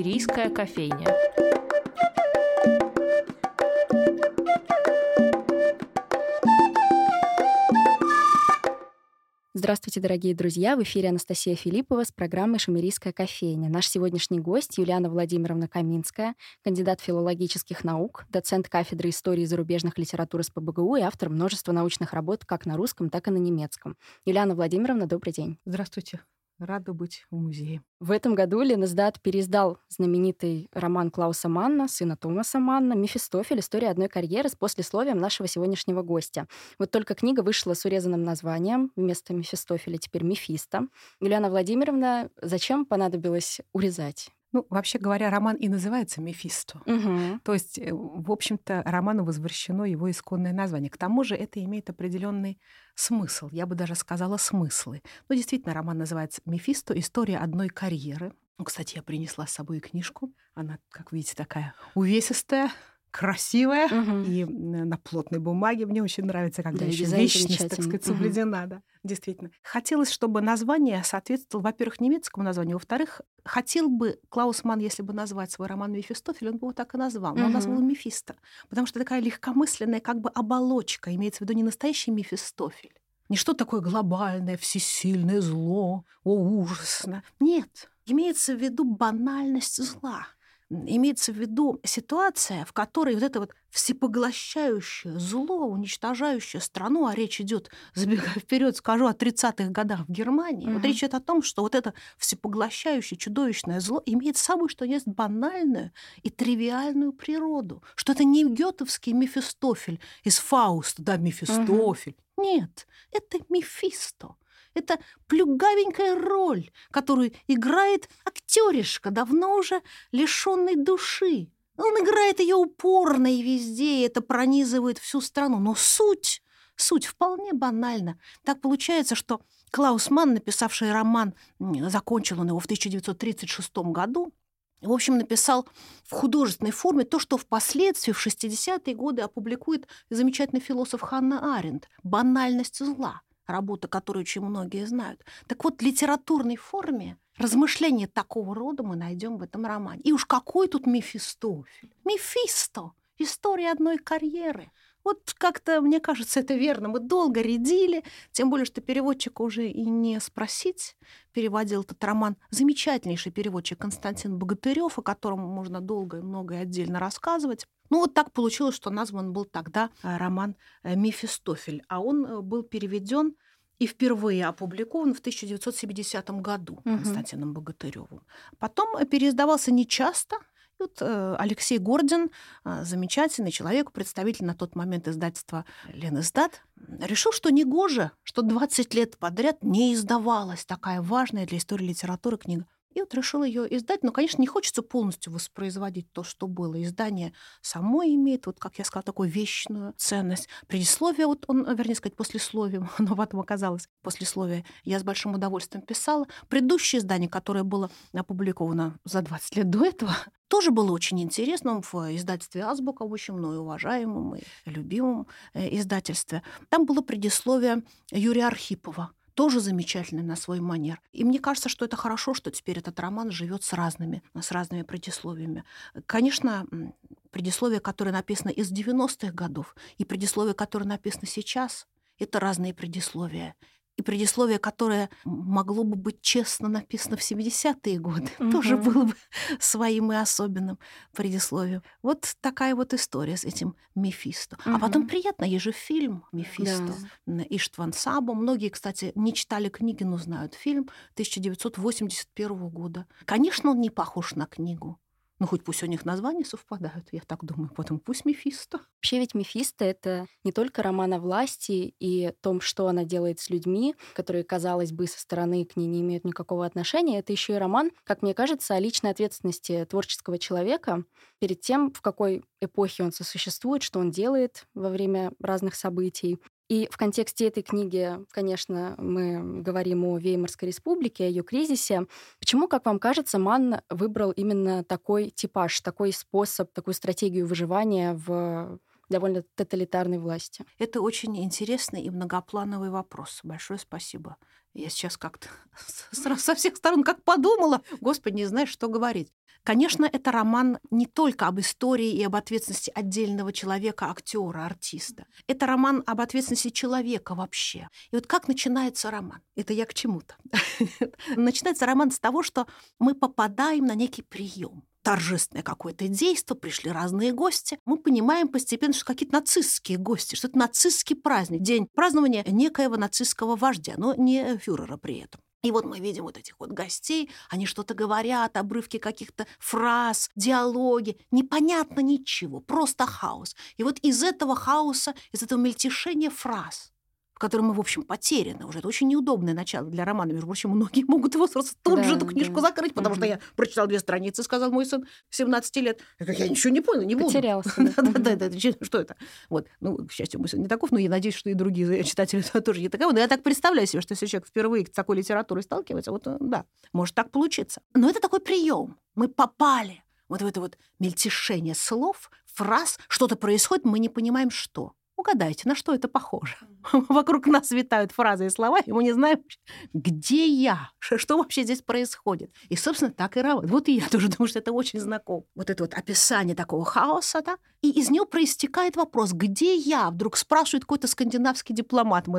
Шумерийская кофейня. Здравствуйте, дорогие друзья! В эфире Анастасия Филиппова с программой «Шумерийская кофейня». Наш сегодняшний гость Юлиана Владимировна Каминская, кандидат филологических наук, доцент кафедры истории зарубежных литератур с ПБГУ и автор множества научных работ как на русском, так и на немецком. Юлиана Владимировна, добрый день. Здравствуйте. Рада быть в музее. В этом году Ленэсдат переиздал знаменитый роман Клауса Манна, сына Томаса Манна, «Мефистофель. История одной карьеры» с послесловием нашего сегодняшнего гостя. Вот только книга вышла с урезанным названием. Вместо Мефистофеля теперь Мефисто. Юлиана Владимировна, зачем понадобилось урезать? Ну, вообще говоря, роман и называется «Мефисто». Угу. То есть, э, в общем-то, роману возвращено его исконное название. К тому же это имеет определенный смысл, я бы даже сказала смыслы. Ну, действительно, роман называется «Мефисто. История одной карьеры». Ну, кстати, я принесла с собой книжку. Она, как видите, такая увесистая, красивая Мгм. и на плотной бумаге. Мне очень нравится, когда Да, еще вечность, так сказать, соблюдена. Да, действительно. Хотелось, чтобы название соответствовало, во-первых, немецкому названию, во-вторых, хотел бы Клаус Манн, если бы назвать свой роман «Мефистофель», он бы его так и назвал. Но он Мгм. назвал его «Мефисто», потому что такая легкомысленная как бы оболочка, имеется в виду не настоящий Мефистофель, не что такое глобальное, всесильное зло, о, ужасно. Нет, имеется в виду банальность зла. Имеется в виду ситуация, в которой вот это вот всепоглощающее зло, уничтожающее страну, а речь идет, забегая вперед, скажу, о 30-х годах в Германии. Вот Мгм. речь идет о том, что вот это всепоглощающее чудовищное зло имеет собой, что есть банальную и тривиальную природу, что это не гетовский Мефистофель из Фауста, да, Мефистофель. Нет, это Мефисто. Это плюгавенькая роль, которую играет актеришка, давно уже лишенный души. Он играет ее упорно и везде, и это пронизывает всю страну. Но суть, суть вполне банальна. Так получается, что Клаус Манн, написавший роман, закончил он его в 1936 году, в общем, написал в художественной форме то, что впоследствии, в 60-е годы, опубликует замечательный философ Ханна Аренд «Банальность зла», работа, которую очень многие знают. Так вот, в литературной форме размышления такого рода мы найдем в этом романе. И уж какой тут Мефистофель? Мефисто! История одной карьеры. Вот как-то, мне кажется, это верно. Мы долго рядили, тем более, что переводчика уже и не спросить. Переводил этот роман замечательнейший переводчик Константин Богатырев, о котором можно долго и много и отдельно рассказывать. Ну вот так получилось, что назван был тогда э, роман э, «Мефистофель», а он э, был переведен и впервые опубликован в 1970 году Мгм. Константином Богатыревым. Потом переиздавался нечасто, вот э, Алексей Гордин, э, замечательный человек, представитель на тот момент издательства «Ленэсдат», решил, что негоже, что 20 лет подряд не издавалась такая важная для истории литературы книга. И вот решил ее издать. Но, конечно, не хочется полностью воспроизводить то, что было. Издание само имеет, вот, как я сказала, такую вечную ценность. Предисловие, вот он, вернее сказать, послесловие, оно потом оказалось послесловие, я с большим удовольствием писала. Предыдущее издание, которое было опубликовано за 20 лет до этого, тоже было очень интересным в издательстве «Азбука», очень мною уважаемом и любимом э, издательстве. Там было предисловие Юрия Архипова, тоже замечательный на свой манер. И мне кажется, что это хорошо, что теперь этот роман живет с разными, с разными предисловиями. Конечно, предисловие, которое написано из 90-х годов, и предисловие, которое написано сейчас, это разные предисловия. И предисловие, которое могло бы быть честно написано в 70-е годы, тоже Мгм. было бы своим и особенным предисловием. Вот такая вот история с этим Мефисто. А потом приятно, есть же фильм Мефисто. Да. Иштван Сабо. Многие, кстати, не читали книги, но знают фильм 1981 года. Конечно, он не похож на книгу. Ну, хоть пусть у них названия совпадают, я так думаю. Потом пусть Мефисто. Вообще ведь «Мефисто» — это не только роман о власти и том, что она делает с людьми, которые, казалось бы, со стороны к ней не имеют никакого отношения. Это еще и роман, как мне кажется, о личной ответственности творческого человека перед тем, в какой эпохе он сосуществует, что он делает во время разных событий. И в контексте этой книги, конечно, мы говорим о Веймарской республике, о ее кризисе. Почему, как вам кажется, Манн выбрал именно такой типаж, такой способ, такую стратегию выживания в довольно тоталитарной власти. Это очень интересный и многоплановый вопрос. Большое спасибо. Я сейчас как-то со всех сторон как подумала. Господи, не знаешь, что говорить. Конечно, это роман не только об истории и об ответственности отдельного человека, актера, артиста. Это роман об ответственности человека вообще. И вот как начинается роман? Это я к чему-то. Начинается роман с того, что мы попадаем на некий прием торжественное какое-то действие, пришли разные гости. Мы понимаем постепенно, что какие-то нацистские гости, что это нацистский праздник, день празднования некоего нацистского вождя, но не фюрера при этом. И вот мы видим вот этих вот гостей, они что-то говорят, обрывки каких-то фраз, диалоги, непонятно ничего, просто хаос. И вот из этого хаоса, из этого мельтешения фраз котором мы, в общем, потеряны уже. Это очень неудобное начало для романа. Между прочим, многие могут его сразу тут да, же эту книжку да. закрыть, потому угу. что я прочитал две страницы, сказал мой сын 17 лет. Я, говорю, я ничего не понял, не буду. Потерялся. Да, да, да, что это? Вот. Ну, к счастью, мой сын не таков, но я надеюсь, что и другие читатели тоже не таковы. Но я так представляю себе, что если человек впервые с такой литературой сталкивается, вот да, может так получиться. Но это такой прием. Мы попали вот в это вот мельтешение слов, фраз, что-то происходит, мы не понимаем, что. Угадайте, на что это похоже? Вокруг нас витают фразы и слова, и мы не знаем, где я, что вообще здесь происходит. И, собственно, так и работает. Вот и я тоже думаю, что это очень знакомо. Вот это вот описание такого хаоса, да, и из него проистекает вопрос, где я? Вдруг спрашивает какой-то скандинавский дипломат. И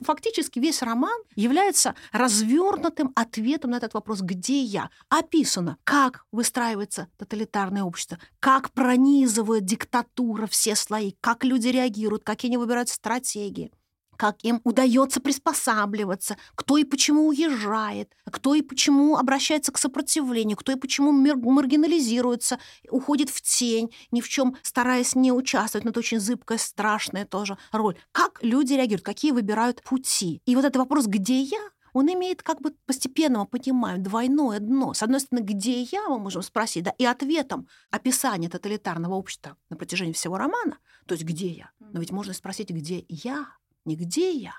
фактически весь роман является развернутым ответом на этот вопрос, где я. Описано, как выстраивается тоталитарное общество, как пронизывает диктатура все слои, как люди реагируют, какие они выбирают стратегии как им удается приспосабливаться, кто и почему уезжает, кто и почему обращается к сопротивлению, кто и почему маргинализируется, уходит в тень, ни в чем стараясь не участвовать, но это очень зыбкая, страшная тоже роль. Как люди реагируют, какие выбирают пути. И вот этот вопрос «где я?» он имеет как бы постепенно, мы понимаем, двойное дно. С одной стороны, где я, мы можем спросить, да, и ответом описания тоталитарного общества на протяжении всего романа, то есть где я. Но ведь можно спросить, где я, не где я,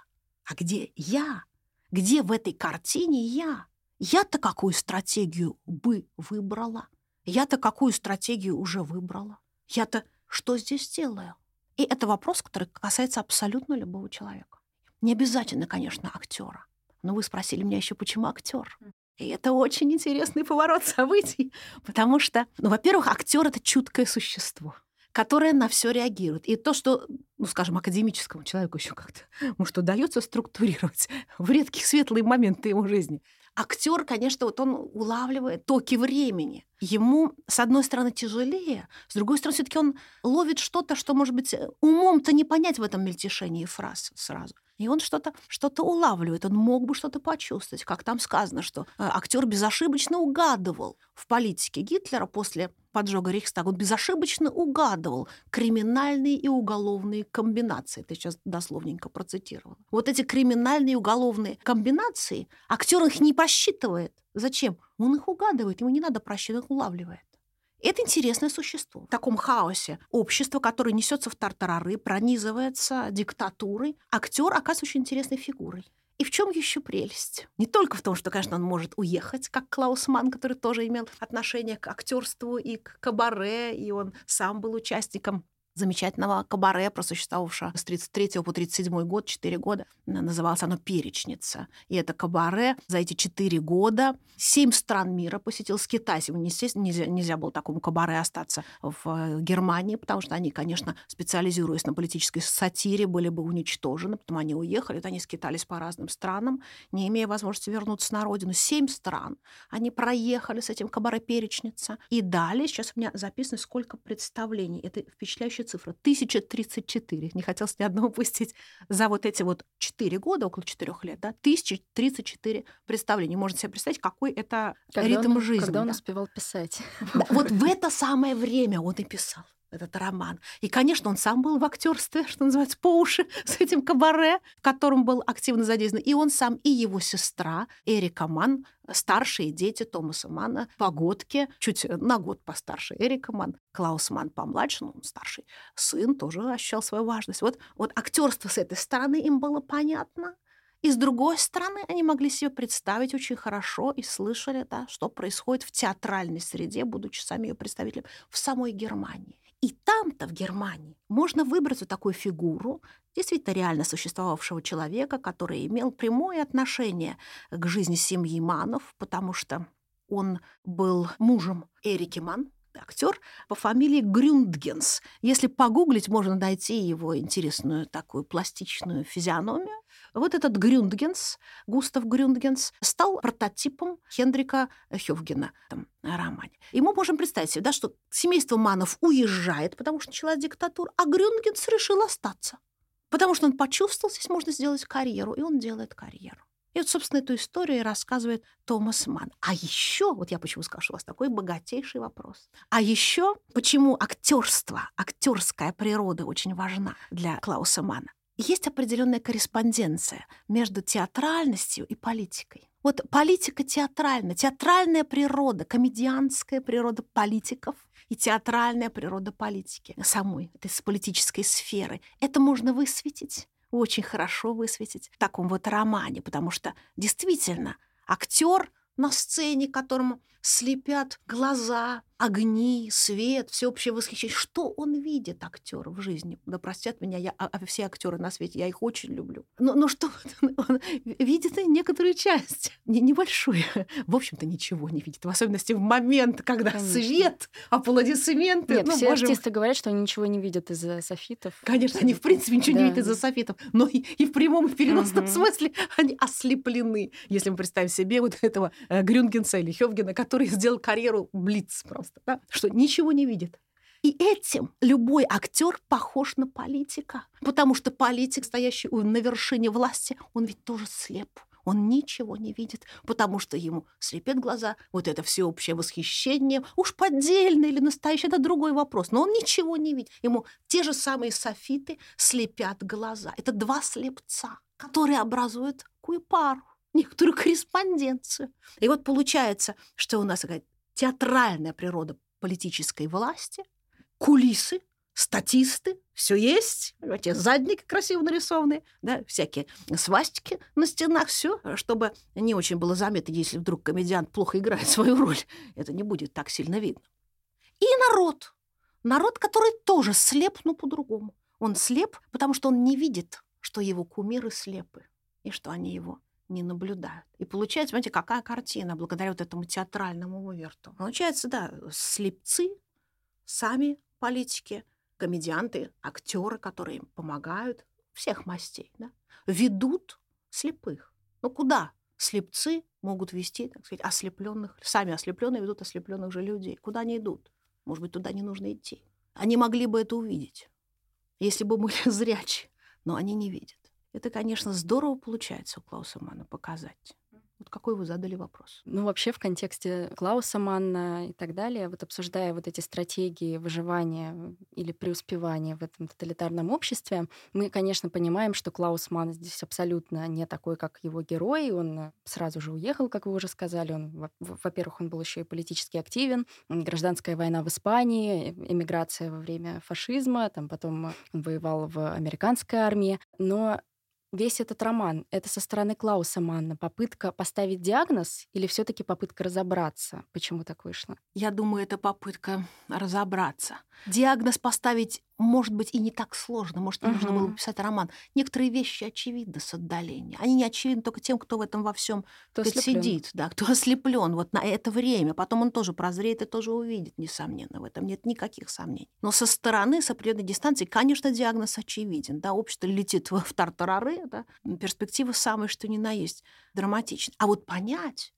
а где я. Где в этой картине я? Я-то какую стратегию бы выбрала? Я-то какую стратегию уже выбрала? Я-то что здесь делаю? И это вопрос, который касается абсолютно любого человека. Не обязательно, конечно, актера. Но вы спросили меня еще, почему актер? И это очень интересный поворот событий, потому что, ну, во-первых, актер это чуткое существо которая на все реагирует. И то, что, ну, скажем, академическому человеку еще как-то, может, удается структурировать в редкие светлые моменты его жизни. Актер, конечно, вот он улавливает токи времени. Ему, с одной стороны, тяжелее, с другой стороны, все-таки он ловит что-то, что, может быть, умом-то не понять в этом мельтешении фраз сразу. И он что-то что улавливает, он мог бы что-то почувствовать. Как там сказано, что э, актер безошибочно угадывал в политике Гитлера после поджога Рейхстага, он безошибочно угадывал криминальные и уголовные комбинации. Это сейчас дословненько процитировала. Вот эти криминальные и уголовные комбинации, актер их не просчитывает. Зачем? Он их угадывает, ему не надо просчитывать, он улавливает. Это интересное существо. В таком хаосе общество, которое несется в тартарары, пронизывается диктатурой, актер оказывается очень интересной фигурой. И в чем еще прелесть? Не только в том, что, конечно, он может уехать, как Клаус Ман, который тоже имел отношение к актерству и к кабаре, и он сам был участником замечательного кабаре, просуществовавшего с 33 по 37 год, 4 года. Называлось оно «Перечница». И это кабаре за эти 4 года семь стран мира посетил с Китая. Естественно, нельзя, нельзя было такому кабаре остаться в э, Германии, потому что они, конечно, специализируясь на политической сатире, были бы уничтожены. Потом они уехали, вот они скитались по разным странам, не имея возможности вернуться на родину. Семь стран. Они проехали с этим кабаре «Перечница». И далее, сейчас у меня записано, сколько представлений. Это впечатляющее следующая цифра. 1034. Не хотелось ни одного упустить. За вот эти вот 4 года, около 4 лет, да, 1034 представления. Можно себе представить, какой это когда ритм он, жизни. Когда да? он успевал писать. Да, вот в это самое время он и писал этот роман. И, конечно, он сам был в актерстве, что называется, по уши с этим кабаре, в котором был активно задействован. И он сам, и его сестра Эрика Ман, старшие дети Томаса Мана, погодки, чуть на год постарше Эрика Ман, Клаус Ман помладше, ну, старший сын тоже ощущал свою важность. Вот, вот актерство с этой стороны им было понятно, и с другой стороны, они могли себе представить очень хорошо и слышали, да, что происходит в театральной среде, будучи сами ее представителями, в самой Германии. И там-то, в Германии, можно выбрать вот такую фигуру, действительно реально существовавшего человека, который имел прямое отношение к жизни семьи Манов, потому что он был мужем Эрики Ман, актер по фамилии Грюндгенс. Если погуглить, можно найти его интересную такую пластичную физиономию. Вот этот Грюндгенс, Густав Грюндгенс, стал прототипом Хендрика Хёвгена в этом романе. И мы можем представить себе, да, что семейство Манов уезжает, потому что началась диктатура, а Грюндгенс решил остаться. Потому что он почувствовал, здесь можно сделать карьеру, и он делает карьеру. И вот, собственно, эту историю рассказывает Томас Ман. А еще, вот я почему скажу, у вас такой богатейший вопрос. А еще, почему актерство, актерская природа очень важна для Клауса Мана? Есть определенная корреспонденция между театральностью и политикой. Вот политика театральна, театральная природа, комедианская природа политиков и театральная природа политики самой, этой политической сферы. Это можно высветить очень хорошо высветить в таком вот романе, потому что действительно актер на сцене, которому слепят глаза, огни, свет, всеобщее восхищение. Что он видит, актер, в жизни? Да простят меня, я, а, а все актеры на свете, я их очень люблю. Но, но что он видит некоторую часть, не, небольшую. В общем-то, ничего не видит, в особенности в момент, когда Конечно. свет, аплодисменты. Нет, ну, все боже... артисты говорят, что они ничего не видят из-за софитов. Конечно, они в принципе ничего да. не видят из-за софитов, но и, и в прямом и в переносном угу. смысле они ослеплены. Если мы представим себе вот этого э, Грюнгенса или Хёвгена, который сделал карьеру Блиц просто просто, да, что ничего не видит. И этим любой актер похож на политика, потому что политик, стоящий на вершине власти, он ведь тоже слеп. Он ничего не видит, потому что ему слепят глаза, вот это всеобщее восхищение, уж поддельное или настоящее, это другой вопрос, но он ничего не видит. Ему те же самые софиты слепят глаза. Это два слепца, которые образуют какую пару, некоторую корреспонденцию. И вот получается, что у нас такая театральная природа политической власти, кулисы, статисты, все есть, эти задники красиво нарисованные, да, всякие свастики на стенах, все, чтобы не очень было заметно, если вдруг комедиант плохо играет свою роль, это не будет так сильно видно. И народ, народ, который тоже слеп, но по-другому. Он слеп, потому что он не видит, что его кумиры слепы и что они его не наблюдают. И получается, понимаете, какая картина благодаря вот этому театральному уверту. Получается, да, слепцы, сами политики, комедианты, актеры, которые им помогают, всех мастей, да, ведут слепых. Ну куда слепцы могут вести, так сказать, ослепленных, сами ослепленные ведут ослепленных же людей? Куда они идут? Может быть, туда не нужно идти. Они могли бы это увидеть, если бы были зрячи, но они не видят. Это, конечно, здорово получается у Клауса Мана показать. Вот какой вы задали вопрос? Ну, вообще в контексте Клауса Манна и так далее, вот обсуждая вот эти стратегии выживания или преуспевания в этом тоталитарном обществе, мы, конечно, понимаем, что Клаус Манн здесь абсолютно не такой, как его герой. Он сразу же уехал, как вы уже сказали. Он, во-первых, он был еще и политически активен. Гражданская война в Испании, эмиграция во время фашизма, там потом он воевал в американской армии. Но весь этот роман — это со стороны Клауса Манна попытка поставить диагноз или все таки попытка разобраться, почему так вышло? Я думаю, это попытка разобраться. Диагноз поставить может быть, и не так сложно. Может, не нужно было бы писать роман. Некоторые вещи очевидны с отдаления. Они не очевидны только тем, кто в этом во всем сидит, да, кто ослеплен вот на это время. Потом он тоже прозреет и тоже увидит, несомненно. В этом нет никаких сомнений. Но со стороны, с определенной дистанции, конечно, диагноз очевиден. Да, общество летит в тартарары, да, перспектива самая, что ни на есть, драматична. А вот понять,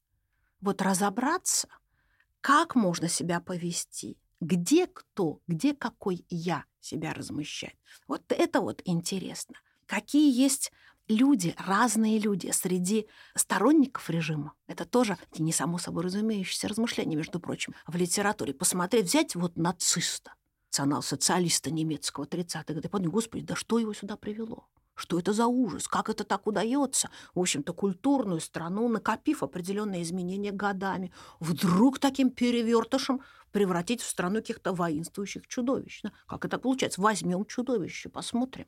вот разобраться, как можно себя повести, где кто, где какой я себя размещать. Вот это вот интересно. Какие есть люди, разные люди среди сторонников режима. Это тоже не само собой разумеющееся размышление, между прочим, в литературе. Посмотреть, взять вот нациста, национал-социалиста немецкого 30-х годов, господи, да что его сюда привело? Что это за ужас? Как это так удается? В общем-то, культурную страну, накопив определенные изменения годами, вдруг таким перевертышем превратить в страну каких-то воинствующих чудовищ. Как это получается? Возьмем чудовище, посмотрим,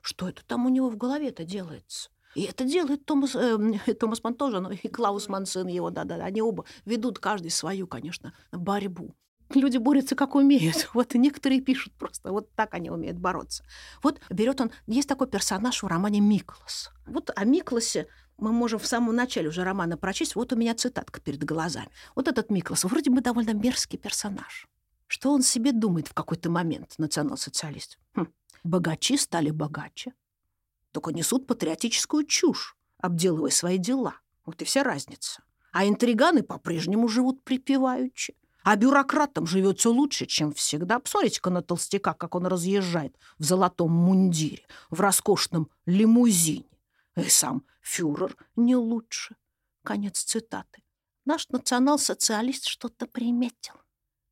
что это там у него в голове-то делается. И это делает Томас, э, Томас Ман тоже, но и Клаус Мансен его, да-да, они оба ведут каждый свою, конечно, борьбу. Люди борются как умеют. Вот и некоторые пишут просто, вот так они умеют бороться. Вот берет он, есть такой персонаж в романе Миклас. Вот о Микласе мы можем в самом начале уже романа прочесть. Вот у меня цитатка перед глазами. Вот этот Миклас вроде бы довольно мерзкий персонаж. Что он себе думает в какой-то момент, национал-социалист? Хм. Богачи стали богаче, только несут патриотическую чушь, обделывая свои дела. Вот и вся разница. А интриганы по-прежнему живут припеваючи. А бюрократам живется лучше, чем всегда. Посмотрите-ка на толстяка, как он разъезжает в золотом мундире, в роскошном лимузине. И сам фюрер не лучше. Конец цитаты. Наш национал-социалист что-то приметил.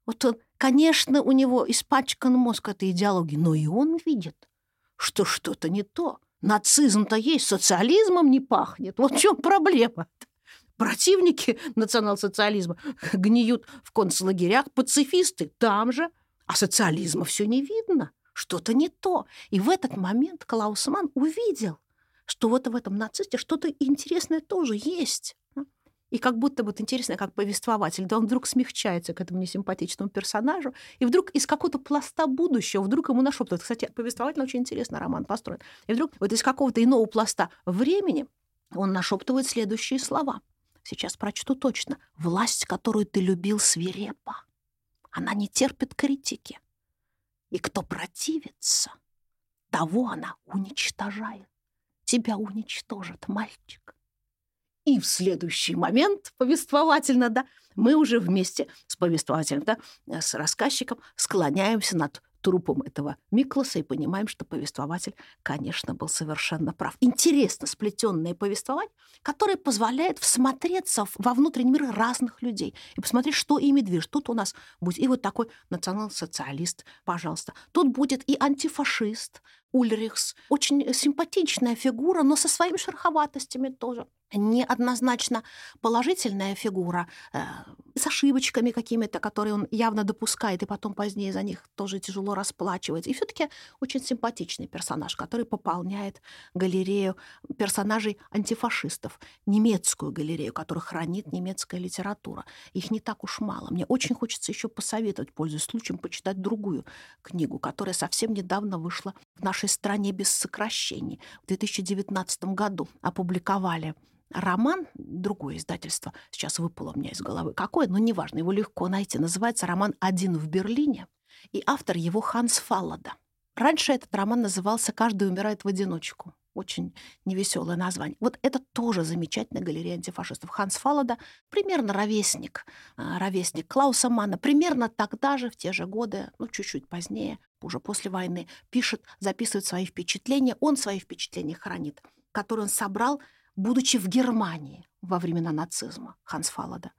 Вот он, конечно, у него испачкан мозг этой идеологии, но и он видит, что что-то не то. Нацизм-то есть, социализмом не пахнет. Вот в чем проблема -то? Противники национал-социализма гниют в концлагерях, пацифисты там же, а социализма все не видно. Что-то не то. И в этот момент Клаусман увидел, что вот в этом нацисте что-то интересное тоже есть. И как будто вот интересно, как повествователь, да он вдруг смягчается к этому несимпатичному персонажу, и вдруг из какого-то пласта будущего вдруг ему нашептывают. Кстати, повествователь очень интересно роман построен. И вдруг вот из какого-то иного пласта времени он нашептывает следующие слова. Сейчас прочту точно. «Власть, которую ты любил, свирепа. Она не терпит критики. И кто противится, того она уничтожает. Тебя уничтожит, мальчик. И в следующий момент, повествовательно, да, мы уже вместе с повествователем, да, с рассказчиком склоняемся над трупом этого Миклоса и понимаем, что повествователь, конечно, был совершенно прав. Интересно сплетенное повествование, которое позволяет всмотреться во внутренний мир разных людей и посмотреть, что ими движет. Тут у нас будет и вот такой национал-социалист, пожалуйста. Тут будет и антифашист Ульрихс. Очень симпатичная фигура, но со своими шероховатостями тоже неоднозначно положительная фигура, э, с ошибочками какими-то, которые он явно допускает, и потом позднее за них тоже тяжело расплачивается. И все таки очень симпатичный персонаж, который пополняет галерею персонажей антифашистов, немецкую галерею, которую хранит немецкая литература. Их не так уж мало. Мне очень хочется еще посоветовать, пользуясь случаем, почитать другую книгу, которая совсем недавно вышла в нашей стране без сокращений. В 2019 году опубликовали роман, другое издательство, сейчас выпало у меня из головы, какое, но неважно, его легко найти, называется роман «Один в Берлине», и автор его Ханс Фаллада. Раньше этот роман назывался «Каждый умирает в одиночку». Очень невеселое название. Вот это тоже замечательная галерея антифашистов. Ханс Фаллада примерно ровесник, а, ровесник Клауса Манна, примерно тогда же, в те же годы, ну, чуть-чуть позднее, уже после войны, пишет, записывает свои впечатления. Он свои впечатления хранит, которые он собрал будучи в Германии во времена нацизма Ханс Фалада.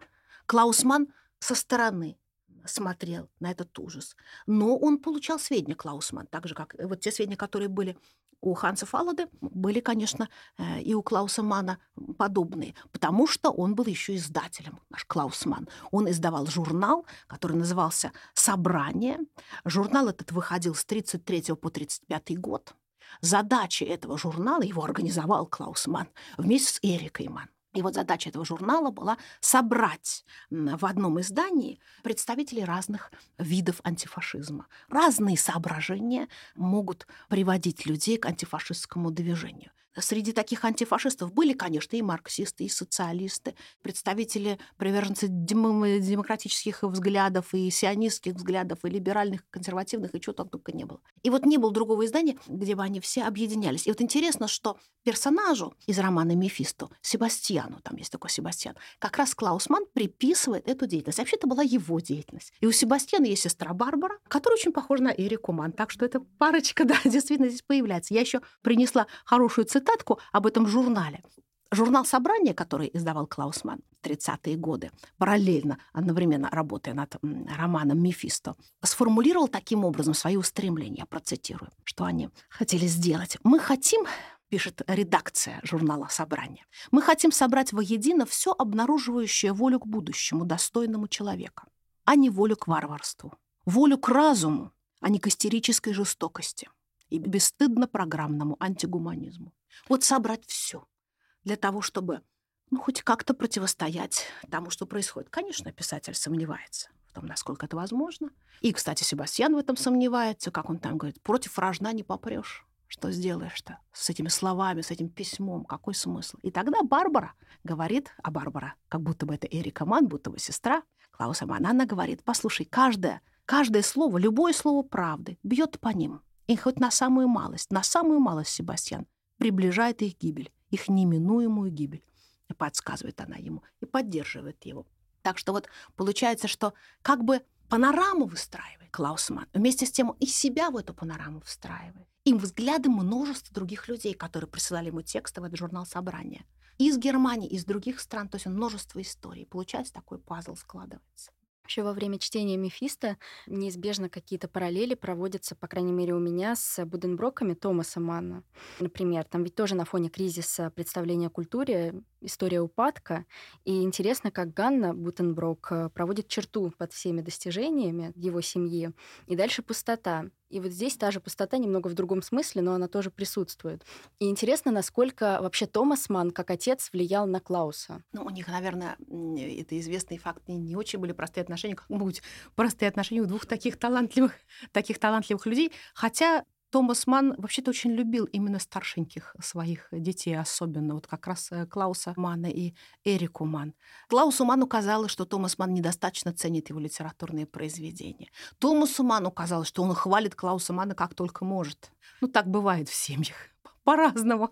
Клаусман со стороны смотрел на этот ужас. Но он получал сведения, Клаусман, так же, как вот те сведения, которые были у Ханса Фалады, были, конечно, э, и у Клауса Мана подобные, потому что он был еще издателем, наш Клаусман. Он издавал журнал, который назывался «Собрание». Журнал этот выходил с 33 по 35 год. Задача этого журнала, его организовал Клаус Ман вместе с Эрикой Ман. И вот задача этого журнала была собрать в одном издании представителей разных видов антифашизма. Разные соображения могут приводить людей к антифашистскому движению. Среди таких антифашистов были, конечно, и марксисты, и социалисты, представители приверженцы демократических взглядов, и сионистских взглядов, и либеральных, консервативных, и чего там только не было. И вот не было другого издания, где бы они все объединялись. И вот интересно, что персонажу из романа «Мефисто», Себастьяну, там есть такой Себастьян, как раз Клаусман приписывает эту деятельность. Вообще это была его деятельность. И у Себастьяна есть сестра Барбара, которая очень похожа на Эрику Ман. Так что эта парочка, да, действительно здесь появляется. Я еще принесла хорошую цитату цитатку об этом журнале. Журнал «Собрание», который издавал Клаусман в 30-е годы, параллельно, одновременно работая над романом «Мефисто», сформулировал таким образом свои устремления, процитирую, что они хотели сделать. «Мы хотим пишет редакция журнала «Собрание». «Мы хотим собрать воедино все обнаруживающее волю к будущему, достойному человека, а не волю к варварству, волю к разуму, а не к истерической жестокости и бесстыдно программному антигуманизму. Вот собрать все для того, чтобы ну, хоть как-то противостоять тому, что происходит. Конечно, писатель сомневается в том, насколько это возможно. И, кстати, Себастьян в этом сомневается, как он там говорит, против рожна не попрешь. Что сделаешь-то с этими словами, с этим письмом? Какой смысл? И тогда Барбара говорит, а Барбара, как будто бы это Эрика Ман, будто бы сестра Клауса Ман, говорит, послушай, каждое, каждое слово, любое слово правды бьет по ним. И хоть на самую малость, на самую малость, Себастьян, приближает их гибель, их неминуемую гибель. Подсказывает она ему, и поддерживает его. Так что вот получается, что как бы панораму выстраивает Клаусман, вместе с тем и себя в эту панораму встраивает им взгляды множества других людей, которые присылали ему тексты в этот журнал собрания. из Германии, из других стран, то есть множество историй. Получается, такой пазл складывается. Вообще во время чтения Мефиста неизбежно какие-то параллели проводятся, по крайней мере, у меня с Буденброками Томаса Манна. Например, там ведь тоже на фоне кризиса представления о культуре история упадка. И интересно, как Ганна Бутенброк э, проводит черту под всеми достижениями его семьи. И дальше пустота. И вот здесь та же пустота немного в другом смысле, но она тоже присутствует. И интересно, насколько вообще Томас Ман, как отец, влиял на Клауса. Ну, у них, наверное, это известный факт, не, очень были простые отношения, как могут быть простые отношения у двух таких талантливых, таких талантливых людей. Хотя Томас Ман вообще-то очень любил именно старшеньких своих детей, особенно вот как раз э, Клауса Мана и Эрику Ман. Клаусу Ману казалось, что Томас Ман недостаточно ценит его литературные произведения. Томасу Ману казалось, что он хвалит Клауса Мана как только может. Ну, так бывает в семьях. По-разному.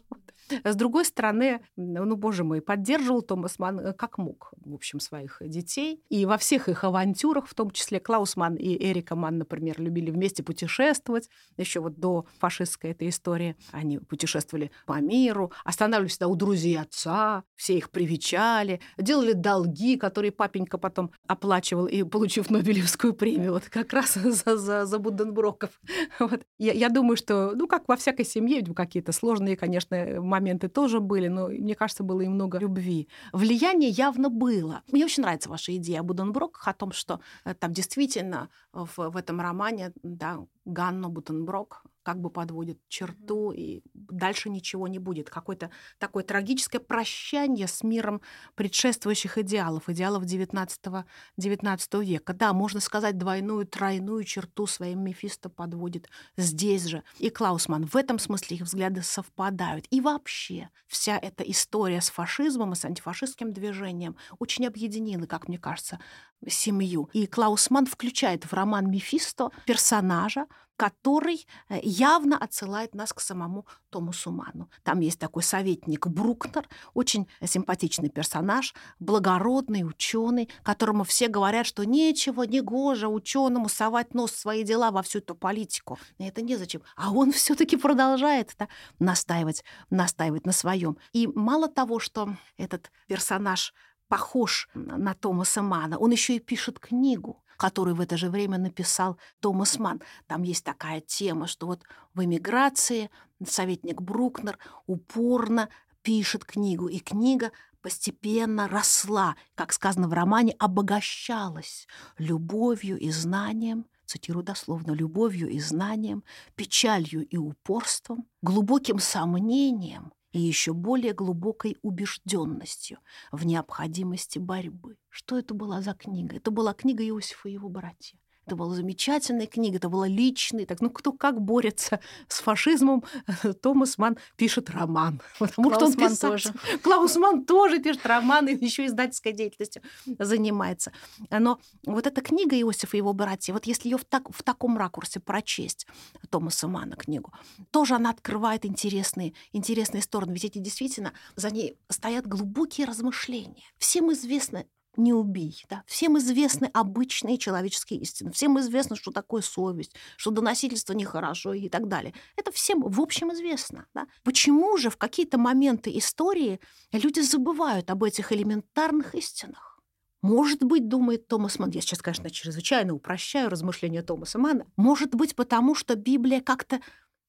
С другой стороны, ну, боже мой, поддерживал Томас Ман э, как мог, в общем, своих детей. И во всех их авантюрах, в том числе Клаус Ман и Эрика Ман, например, любили вместе путешествовать. Еще вот до фашистской этой истории они путешествовали по миру, останавливались всегда у друзей отца, все их привечали, делали долги, которые папенька потом оплачивал и получив Нобелевскую премию, вот как раз за, за, за Буденброков. Вот. Я, я думаю, что, ну, как во всякой семье, какие-то сложные, конечно, моменты моменты тоже были, но мне кажется, было и много любви. Влияние явно было. Мне очень нравится ваша идея о Буденброках, о том, что э, там действительно в, в этом романе да, Ганна Буденброк как бы подводит черту, и дальше ничего не будет. Какое-то такое трагическое прощание с миром предшествующих идеалов, идеалов XIX, XIX века. Да, можно сказать, двойную, тройную черту своим Мефисто подводит здесь же. И Клаусман. В этом смысле их взгляды совпадают. И вообще вся эта история с фашизмом и с антифашистским движением очень объединила, как мне кажется, семью. И Клаусман включает в роман «Мефисто» персонажа, который э, явно отсылает нас к самому Томасу Ману. Там есть такой советник Брукнер, очень симпатичный персонаж, благородный ученый, которому все говорят, что нечего, не гоже ученому совать нос в свои дела во всю эту политику. Это незачем. А он все-таки продолжает да, настаивать, настаивать на своем. И мало того, что этот персонаж похож на Томаса Мана. Он еще и пишет книгу, которую в это же время написал Томас Ман. Там есть такая тема, что вот в эмиграции советник Брукнер упорно пишет книгу, и книга постепенно росла, как сказано в романе, обогащалась любовью и знанием, цитирую дословно, любовью и знанием, печалью и упорством, глубоким сомнением и еще более глубокой убежденностью в необходимости борьбы. Что это была за книга? Это была книга Иосифа и его братья. Это была замечательная книга, это была личная. Так, ну, кто как борется с фашизмом, Томас Ман пишет роман. Потому Клаус что он писал... тоже. Клаус Ман тоже пишет роман и еще издательской деятельностью занимается. Но вот эта книга Иосифа и его братья, вот если ее в, так, в таком ракурсе прочесть, Томаса Мана книгу, тоже она открывает интересные, интересные стороны. Ведь эти действительно, за ней стоят глубокие размышления. Всем известно, не убий. Да? Всем известны обычные человеческие истины. Всем известно, что такое совесть, что доносительство нехорошо и так далее. Это всем, в общем, известно. Да? Почему же в какие-то моменты истории люди забывают об этих элементарных истинах? Может быть, думает Томас Ман, я сейчас, конечно, чрезвычайно упрощаю размышления Томаса Мана, может быть, потому что Библия как-то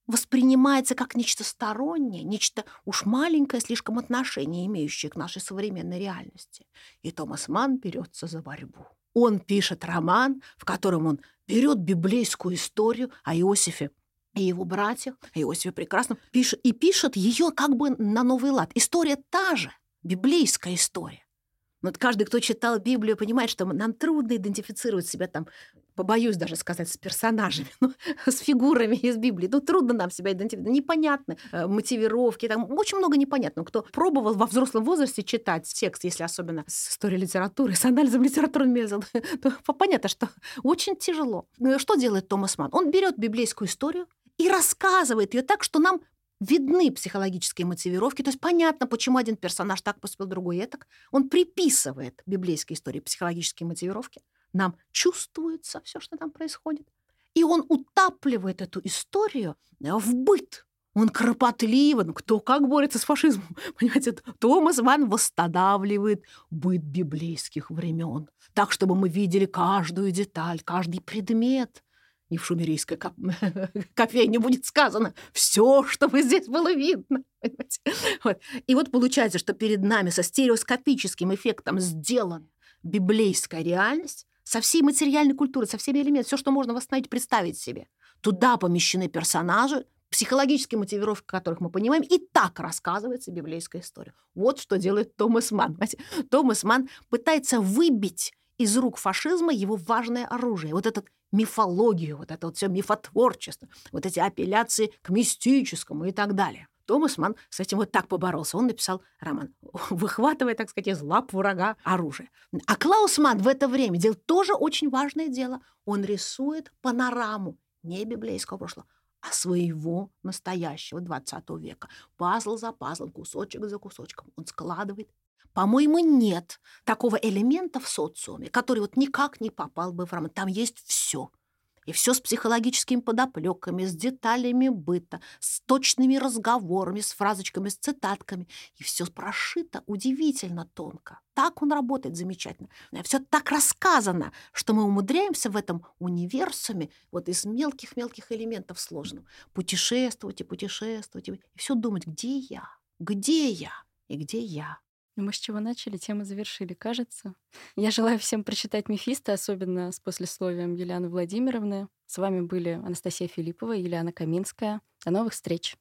воспринимается как нечто стороннее, нечто уж маленькое, слишком отношение, имеющее к нашей современной реальности. И Томас Ман берется за борьбу. Он пишет роман, в котором он берет библейскую историю о Иосифе и его братьях, Иосифе Прекрасном, пишет, и пишет ее как бы на новый лад. История та же, библейская история. Вот каждый, кто читал Библию, понимает, что нам трудно идентифицировать себя там, побоюсь даже сказать, с персонажами, ну, с фигурами из Библии. Ну, трудно нам себя идентифицировать. Непонятно. Э, мотивировки, там очень много непонятного. Кто пробовал во взрослом возрасте читать текст, если особенно с историей литературы, с анализом литературного метода, то понятно, что очень тяжело. Ну, что делает Томас Ман? Он берет библейскую историю и рассказывает ее так, что нам видны психологические мотивировки, то есть понятно, почему один персонаж так поступил, другой так. Он приписывает библейской истории психологические мотивировки. Нам чувствуется все, что там происходит. И он утапливает эту историю в быт. Он кропотливо, ну кто как борется с фашизмом, понимаете, Томас Ван восстанавливает быт библейских времен, так, чтобы мы видели каждую деталь, каждый предмет, и в шумерийской коп... кофейне будет сказано все, чтобы здесь было видно. Вот. И вот получается, что перед нами со стереоскопическим эффектом сделана библейская реальность со всей материальной культурой, со всеми элементами, все, что можно восстановить, представить себе. Туда помещены персонажи, психологические мотивировки которых мы понимаем, и так рассказывается библейская история. Вот что делает Томас Ман. Томас Ман пытается выбить из рук фашизма его важное оружие. Вот этот мифологию, вот это вот все мифотворчество, вот эти апелляции к мистическому и так далее. Томас Ман с этим вот так поборолся. Он написал роман, выхватывая, так сказать, из лап врага оружие. А Клаус Ман в это время делал тоже очень важное дело. Он рисует панораму не библейского прошлого, а своего настоящего 20 века. Пазл за пазлом, кусочек за кусочком. Он складывает по-моему, нет такого элемента в социуме, который вот никак не попал бы в роман. Там есть все. И все с психологическими подоплеками, с деталями быта, с точными разговорами, с фразочками, с цитатками. И все прошито удивительно тонко. Так он работает замечательно. Все так рассказано, что мы умудряемся в этом универсуме вот из мелких-мелких элементов сложным путешествовать и путешествовать, и все думать, где я, где я и где я. Мы с чего начали, тем и завершили, кажется. Я желаю всем прочитать «Мефисто», особенно с послесловием Елены Владимировны. С вами были Анастасия Филиппова и Юлиана Каминская. До новых встреч!